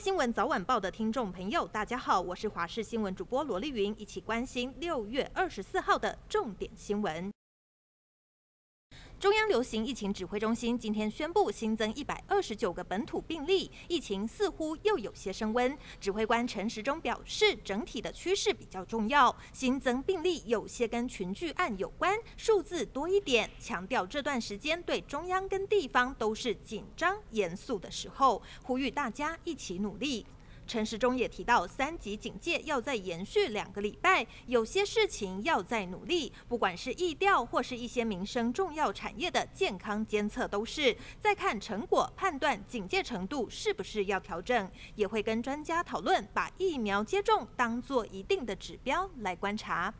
新闻早晚报的听众朋友，大家好，我是华视新闻主播罗丽云，一起关心六月二十四号的重点新闻。中央流行疫情指挥中心今天宣布新增一百二十九个本土病例，疫情似乎又有些升温。指挥官陈时中表示，整体的趋势比较重要，新增病例有些跟群聚案有关，数字多一点。强调这段时间对中央跟地方都是紧张严肃的时候，呼吁大家一起努力。陈时中也提到，三级警戒要再延续两个礼拜，有些事情要再努力，不管是疫调或是一些民生重要产业的健康监测，都是再看成果判断警戒程度是不是要调整，也会跟专家讨论，把疫苗接种当做一定的指标来观察。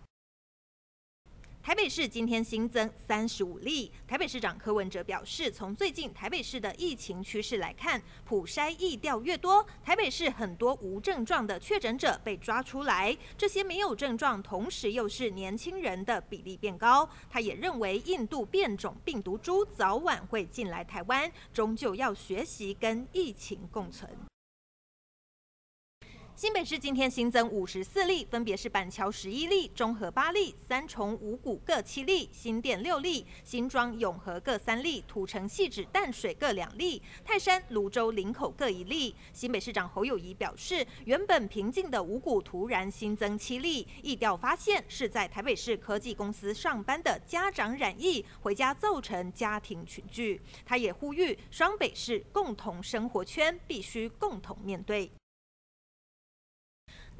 台北市今天新增三十五例。台北市长柯文哲表示，从最近台北市的疫情趋势来看，普筛疫调越多，台北市很多无症状的确诊者被抓出来，这些没有症状，同时又是年轻人的比例变高。他也认为，印度变种病毒株早晚会进来台湾，终究要学习跟疫情共存。新北市今天新增五十四例，分别是板桥十一例、中和八例、三重、五股各七例、新店六例、新庄、永和各三例、土城、汐止、淡水各两例、泰山、芦洲、林口各一例。新北市长侯友谊表示，原本平静的五股突然新增七例，疫调发现是在台北市科技公司上班的家长染疫，回家造成家庭群聚。他也呼吁双北市共同生活圈必须共同面对。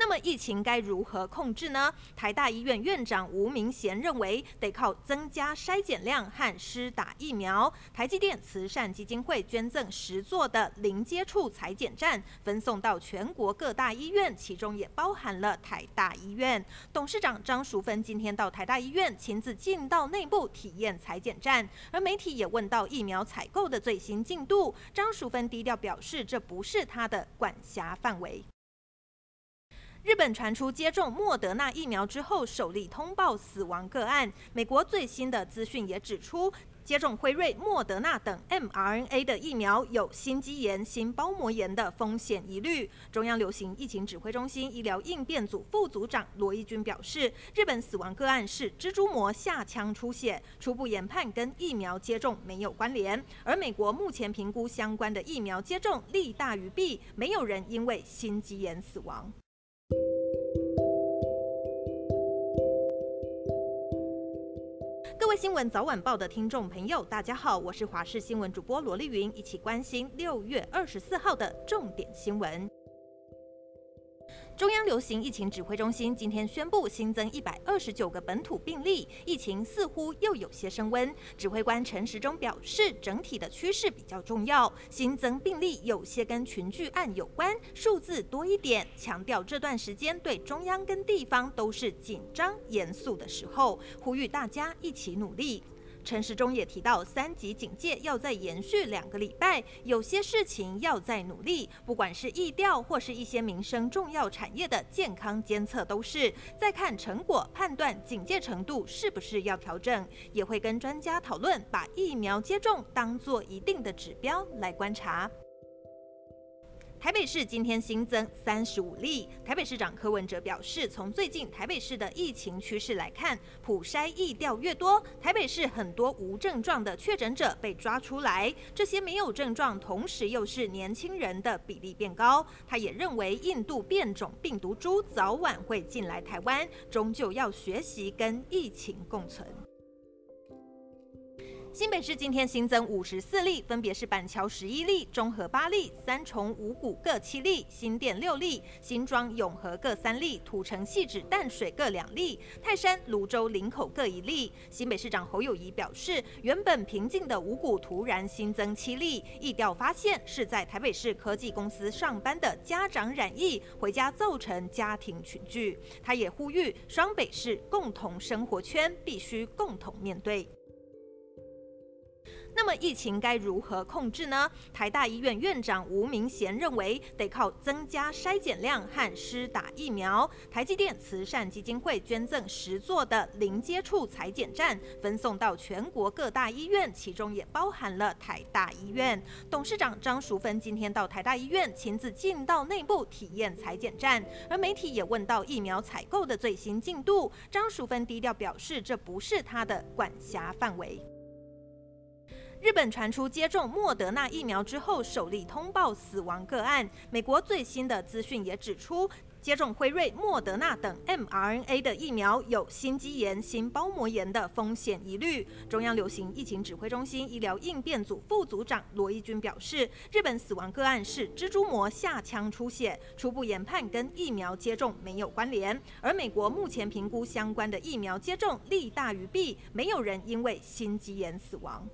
那么疫情该如何控制呢？台大医院院长吴明贤认为，得靠增加筛检量和施打疫苗。台积电慈善基金会捐赠十座的零接触采检站，分送到全国各大医院，其中也包含了台大医院。董事长张淑芬今天到台大医院亲自进到内部体验采检站，而媒体也问到疫苗采购的最新进度，张淑芬低调表示，这不是他的管辖范围。日本传出接种莫德纳疫苗之后首例通报死亡个案。美国最新的资讯也指出，接种辉瑞、莫德纳等 mRNA 的疫苗有心肌炎、心包膜炎的风险疑虑。中央流行疫情指挥中心医疗应变组副组长罗义军表示，日本死亡个案是蜘蛛膜下腔出血，初步研判跟疫苗接种没有关联。而美国目前评估相关的疫苗接种利大于弊，没有人因为心肌炎死亡。位新闻早晚报的听众朋友，大家好，我是华视新闻主播罗丽云，一起关心六月二十四号的重点新闻。中央流行疫情指挥中心今天宣布新增一百二十九个本土病例，疫情似乎又有些升温。指挥官陈时中表示，整体的趋势比较重要，新增病例有些跟群聚案有关，数字多一点。强调这段时间对中央跟地方都是紧张严肃的时候，呼吁大家一起努力。陈时中也提到，三级警戒要再延续两个礼拜，有些事情要再努力，不管是疫调或是一些民生重要产业的健康监测，都是再看成果判断警戒程度是不是要调整，也会跟专家讨论，把疫苗接种当做一定的指标来观察。台北市今天新增三十五例。台北市长柯文哲表示，从最近台北市的疫情趋势来看，普筛疫调越多，台北市很多无症状的确诊者被抓出来，这些没有症状，同时又是年轻人的比例变高。他也认为，印度变种病毒株早晚会进来台湾，终究要学习跟疫情共存。新北市今天新增五十四例，分别是板桥十一例、中和八例、三重、五股各七例、新店六例、新庄、永和各三例、土城、汐止、淡水各两例、泰山、芦洲、林口各一例。新北市长侯友谊表示，原本平静的五股突然新增七例，疫调发现是在台北市科技公司上班的家长染疫，回家造成家庭群聚。他也呼吁双北市共同生活圈必须共同面对。疫情该如何控制呢？台大医院院长吴明贤认为，得靠增加筛检量和施打疫苗。台积电慈善基金会捐赠十座的零接触采检站，分送到全国各大医院，其中也包含了台大医院。董事长张淑芬今天到台大医院亲自进到内部体验采检站，而媒体也问到疫苗采购的最新进度，张淑芬低调表示，这不是他的管辖范围。日本传出接种莫德纳疫苗之后首例通报死亡个案，美国最新的资讯也指出，接种辉瑞、莫德纳等 mRNA 的疫苗有心肌炎、心包膜炎的风险疑虑。中央流行疫情指挥中心医疗应变组副组长罗义军表示，日本死亡个案是蜘蛛膜下腔出血，初步研判跟疫苗接种没有关联。而美国目前评估相关的疫苗接种利大于弊，没有人因为心肌炎死亡。